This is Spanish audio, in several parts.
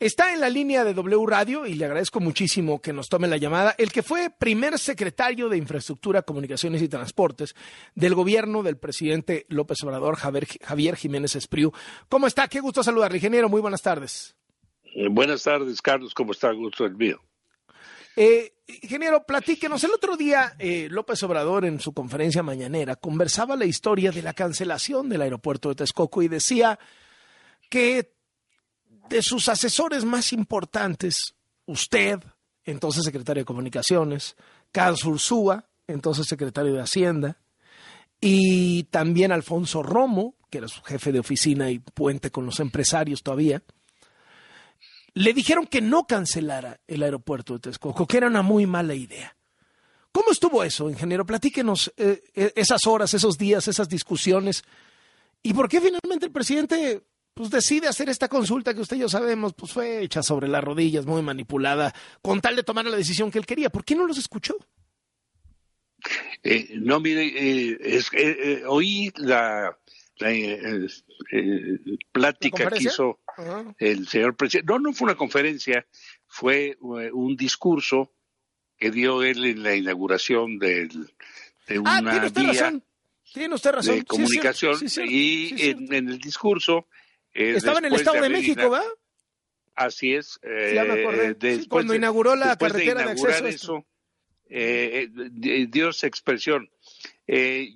Está en la línea de W Radio y le agradezco muchísimo que nos tome la llamada el que fue primer secretario de Infraestructura, Comunicaciones y Transportes del gobierno del presidente López Obrador, Javier, Jiménez Espriu. ¿Cómo está? Qué gusto saludarle, ingeniero. Muy buenas tardes. Eh, buenas tardes, Carlos. ¿Cómo está? Gusto el mío. Eh, ingeniero, platíquenos. El otro día, eh, López Obrador, en su conferencia mañanera, conversaba la historia de la cancelación del aeropuerto de Texcoco y decía que de sus asesores más importantes, usted, entonces secretario de Comunicaciones, Carlos Ursúa, entonces secretario de Hacienda, y también Alfonso Romo, que era su jefe de oficina y puente con los empresarios todavía, le dijeron que no cancelara el aeropuerto de Texcoco, que era una muy mala idea. ¿Cómo estuvo eso, ingeniero? Platíquenos eh, eh, esas horas, esos días, esas discusiones. ¿Y por qué finalmente el presidente pues decide hacer esta consulta que usted y yo sabemos, pues fue hecha sobre las rodillas, muy manipulada, con tal de tomar la decisión que él quería. ¿Por qué no los escuchó? Eh, no, mire, eh, es, eh, oí la, plática que hizo el señor presidente. No, no fue una conferencia, fue un discurso que dio él en la inauguración del, de ah, una ah, tiene razón. Tiene usted razón. de comunicación y en, el discurso eh, Estaba en el Estado de, México, ¿verdad? Así es. Eh, cuando inauguró la carretera de, acceso. Eso, eh, dio esa expresión.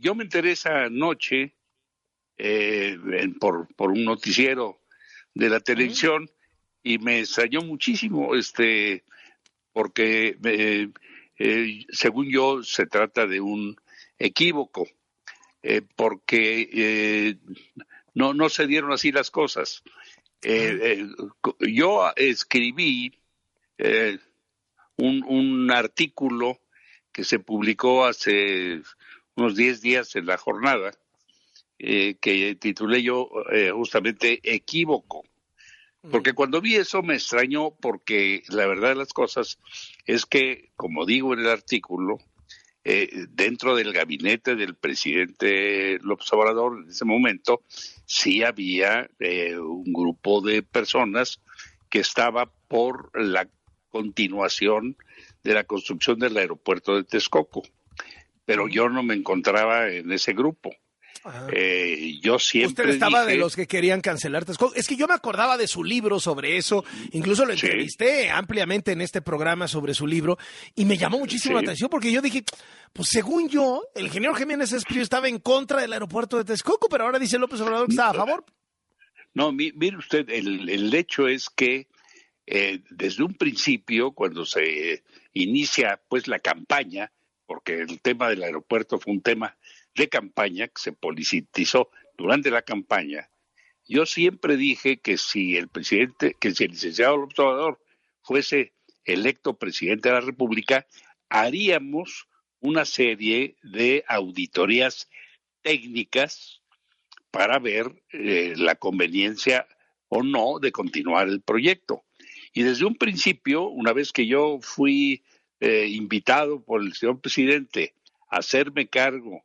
yo me enteré esa noche por, por un noticiero de la televisión y me extrañó muchísimo, este, porque según yo se trata de un equívoco, porque no, no se dieron así las cosas. Eh, eh, yo escribí eh, un, un, artículo que se publicó hace unos 10 días en la jornada, que titulé yo justamente Equívoco. Porque cuando vi eso me extrañó porque la verdad de las cosas es que, como digo en el artículo, eh, dentro del gabinete del presidente López Obrador en ese momento sí había eh, un grupo de personas que estaba por la continuación de la construcción del aeropuerto de Texcoco, pero yo no me encontraba en ese grupo. Eh, yo siempre. Usted estaba de los que querían cancelar Es que yo me acordaba de su libro sobre eso, incluso lo entrevisté ampliamente en este programa sobre su libro, y me llamó muchísimo la atención porque yo dije, pues según yo, el ingeniero Jiménez Espíritu estaba en contra del aeropuerto de Texcoco, pero ahora dice López Obrador que estaba a favor. No, mire usted, el, hecho es que eh, desde un principio, cuando se inicia pues la campaña, porque el tema del aeropuerto fue un tema de campaña que se politizó durante la campaña, yo siempre dije que si el presidente, que si el licenciado López Obrador fuese electo presidente de la República, haríamos una serie de auditorías técnicas para ver eh, la conveniencia o no de continuar el proyecto. Y desde un principio, una vez que yo fui eh, invitado por el señor presidente a hacerme cargo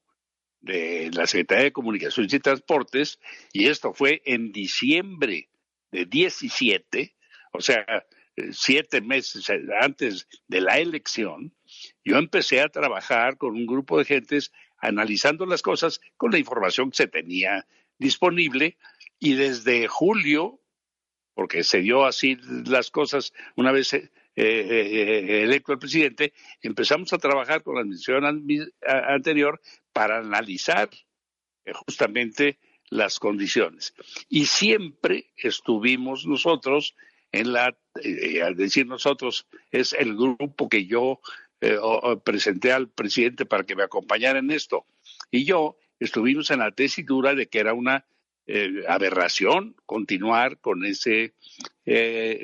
de la Secretaría de Comunicaciones y Transportes, y esto fue en diciembre de 17, o sea, eh, siete meses antes de la elección, yo empecé a trabajar con un grupo de gentes analizando las cosas con la información que se tenía disponible y desde julio, porque se dio así las cosas una vez eh, eh, electo el presidente, empezamos a trabajar con la administración anterior para analizar eh, justamente las condiciones. Y siempre estuvimos nosotros en la, eh, al decir nosotros, es el grupo que yo eh, presenté al presidente para que me acompañara en esto. Y yo estuvimos en la tesitura de que era una aberración continuar con ese,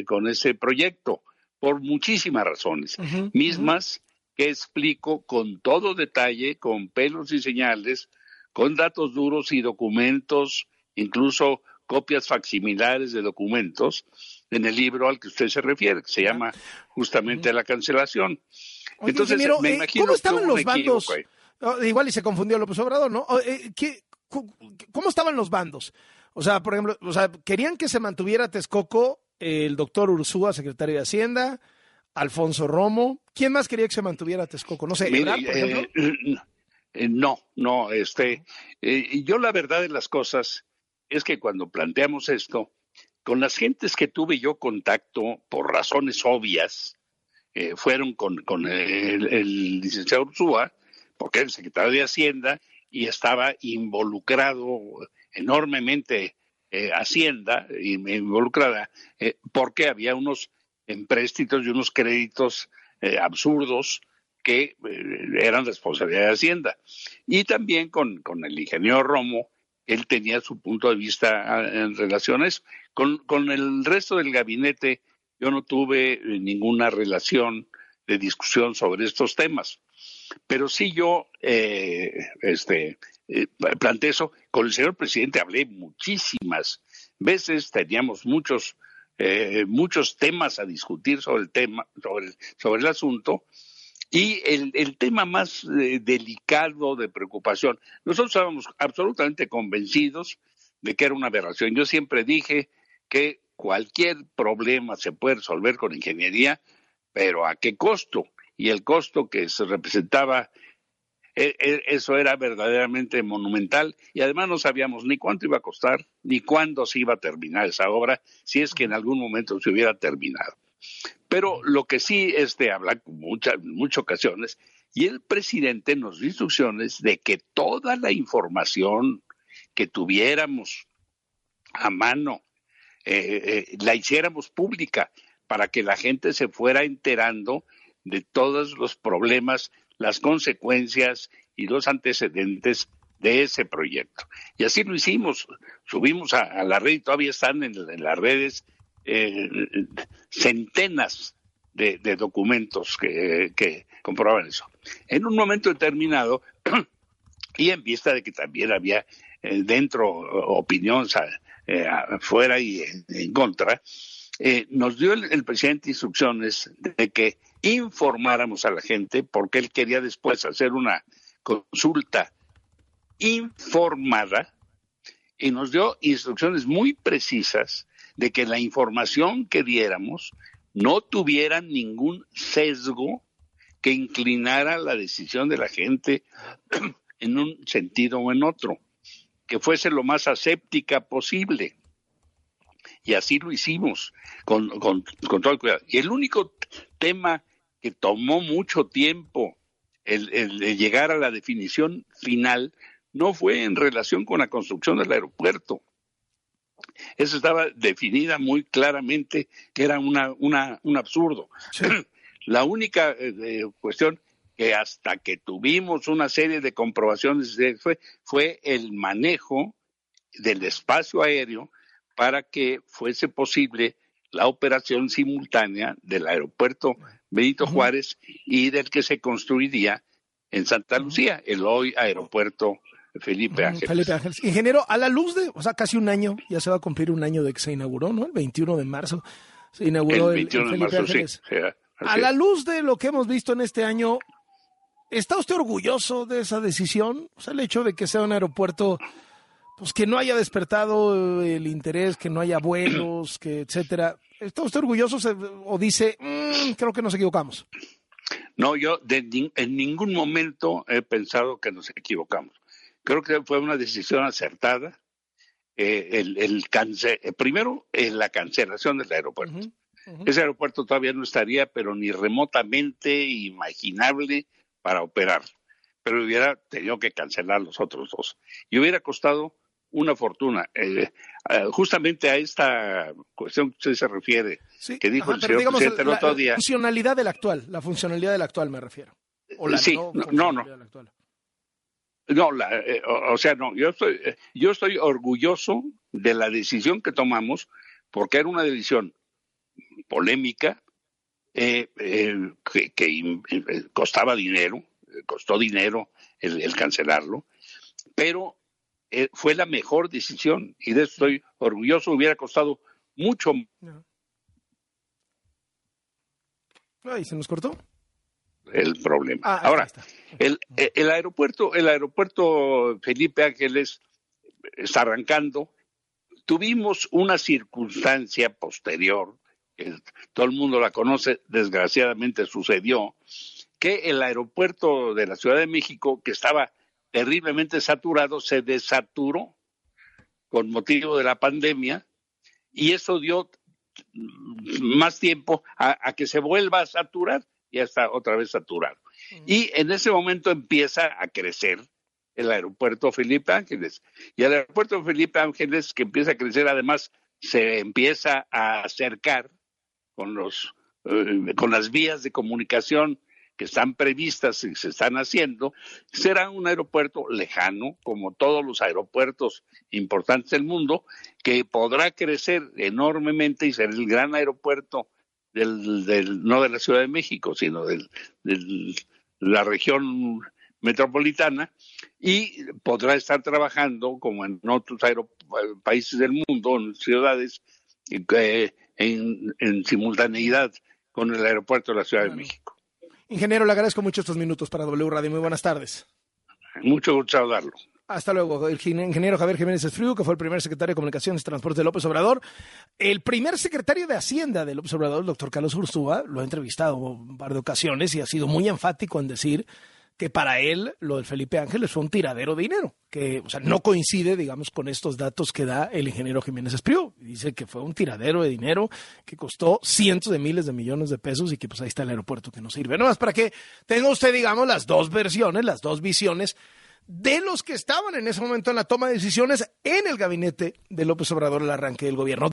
con ese proyecto, por muchísimas razones, mismas que explico con todo detalle, con pelos y señales, con datos duros y documentos, incluso copias facsimilares de documentos, en el libro al que usted se refiere, que se llama justamente La cancelación. Entonces, me eh, imagino ¿cómo estaban los bandos? Oh, igual y se confundió López Obrador, ¿no? Eh, ¿Cómo estaban los bandos? O sea, por ejemplo, o sea, querían que se mantuviera Texcoco el doctor Ursúa, secretario de Hacienda, Alfonso Romo. ¿Quién más quería que se mantuviera Texcoco? No sé, por ejemplo. Eh, no, no, este, yo la verdad de las cosas es que cuando planteamos esto, con las gentes que tuve yo contacto, por razones obvias, eh, fueron con, con el, licenciado Ursúa, porque era el secretario de Hacienda y estaba involucrado enormemente eh, Hacienda, involucrada, eh, porque había unos empréstitos y unos créditos absurdos que eran responsabilidad de Hacienda. Y también con, con el ingeniero Romo, él tenía su punto de vista ah, en relación a eso. Con, con el resto del gabinete yo no tuve eh, ninguna relación de discusión sobre estos temas. Pero sí yo eh, este, eh, planteé eso. Con el señor presidente hablé muchísimas veces, teníamos muchos, muchos temas a discutir sobre el tema, sobre, el asunto, y el, tema más eh, delicado de preocupación, nosotros estábamos absolutamente convencidos de que era una aberración. Yo siempre dije que cualquier problema se puede resolver con ingeniería, pero ¿a qué costo? Y el costo que se representaba, eso era verdaderamente monumental y además no sabíamos ni cuánto iba a costar, ni cuándo se iba a terminar esa obra, si es que en algún momento se hubiera terminado. Pero lo que sí es hablar en muchas, muchas ocasiones, y el presidente nos dio instrucciones de que toda la información que tuviéramos a mano eh, eh, la hiciéramos pública para que la gente se fuera enterando de todos los problemas, las consecuencias y los antecedentes de ese proyecto. Y así lo hicimos. Subimos a, la red y todavía están en las redes eh, centenas de, documentos que, que, comprobaban eso. En un momento determinado, y en vista de que también había eh, dentro opinión eh, afuera y en, contra, eh, nos dio el, presidente instrucciones de que informáramos a la gente, porque él quería después hacer una consulta informada, y nos dio instrucciones muy precisas de que la información que diéramos no tuviera ningún sesgo que inclinara la decisión de la gente en un sentido o en otro, que fuese lo más aséptica posible. Y así lo hicimos, con, todo el cuidado. Y el único tema que tomó mucho tiempo el, el llegar a la definición final no fue en relación con la construcción del aeropuerto, eso estaba definida muy claramente que era una, una, un absurdo. La única eh, cuestión que hasta que tuvimos una serie de comprobaciones fue, fue el manejo del espacio aéreo para que fuese posible la operación simultánea del aeropuerto Benito Juárez y del que se construiría en Santa Lucía, el hoy aeropuerto Felipe Ángeles. Felipe Ángeles. Ingeniero, a la luz de, o sea, casi un año, ya se va a cumplir un año de que se inauguró, ¿no? El 21 de marzo se inauguró el, 21 de marzo, Sí, a la luz de lo que hemos visto en este año, ¿está usted orgulloso de esa decisión? O sea, el hecho de que sea un aeropuerto, pues que no haya despertado el interés, que no haya vuelos, que etcétera. ¿Está usted orgulloso o dice, mm, creo que nos equivocamos? No, yo en ningún momento he pensado que nos equivocamos. Creo que fue una decisión acertada. Eh, el, el eh, primero, en la cancelación del aeropuerto. Ese aeropuerto todavía no estaría, pero ni remotamente imaginable para operar. Pero hubiera tenido que cancelar los otros dos. Y hubiera costado una fortuna. Eh, justamente a esta cuestión que usted se refiere, que dijo el señor presidente el otro día. La funcionalidad del actual, la funcionalidad del actual me refiero. sí, no, no. No, eh, o, sea, no, yo estoy, eh, yo estoy orgulloso de la decisión que tomamos, porque era una decisión polémica, eh, que, costaba dinero, costó dinero el, cancelarlo, pero fue la mejor decisión y de eso estoy orgulloso, hubiera costado mucho. Ay, se nos cortó el problema. Ah, Ahora, el, el, aeropuerto, el aeropuerto Felipe Ángeles está arrancando. tuvimos una circunstancia posterior, que todo el mundo la conoce, desgraciadamente sucedió, que el aeropuerto de la Ciudad de México, que estaba terriblemente saturado, se desaturó con motivo de la pandemia y eso dio más tiempo a, que se vuelva a saturar, ya está otra vez saturado. Y en ese momento empieza a crecer el aeropuerto Felipe Ángeles. Y el aeropuerto Felipe Ángeles, que empieza a crecer, además se empieza a acercar con, los, eh, con las vías de comunicación que están previstas y se están haciendo, será un aeropuerto lejano, como todos los aeropuertos importantes del mundo, que podrá crecer enormemente y ser el gran aeropuerto del, del no de la Ciudad de México, sino de la región metropolitana y podrá estar trabajando como en otros países del mundo, en ciudades, eh, en, en, simultaneidad con el aeropuerto de la Ciudad de México. Ingeniero, le agradezco mucho estos minutos para W Radio. Muy buenas tardes. Mucho gusto saludarlo. Hasta luego, el ingeniero Javier Jiménez Esfriu, que fue el primer secretario de Comunicaciones y Transporte de López Obrador. El primer secretario de Hacienda de López Obrador, el doctor Carlos Ursúa, lo ha entrevistado un par de ocasiones y ha sido muy enfático en decir que para él lo del Felipe Ángeles fue un tiradero de dinero, que o sea, no coincide, digamos, con estos datos que da el ingeniero Jiménez Espriu. Dice que fue un tiradero de dinero que costó cientos de miles de millones de pesos y que pues ahí está el aeropuerto que no sirve. No más para que tenga usted, digamos, las dos versiones, las dos visiones de los que estaban en ese momento en la toma de decisiones en el gabinete de López Obrador el arranque del gobierno.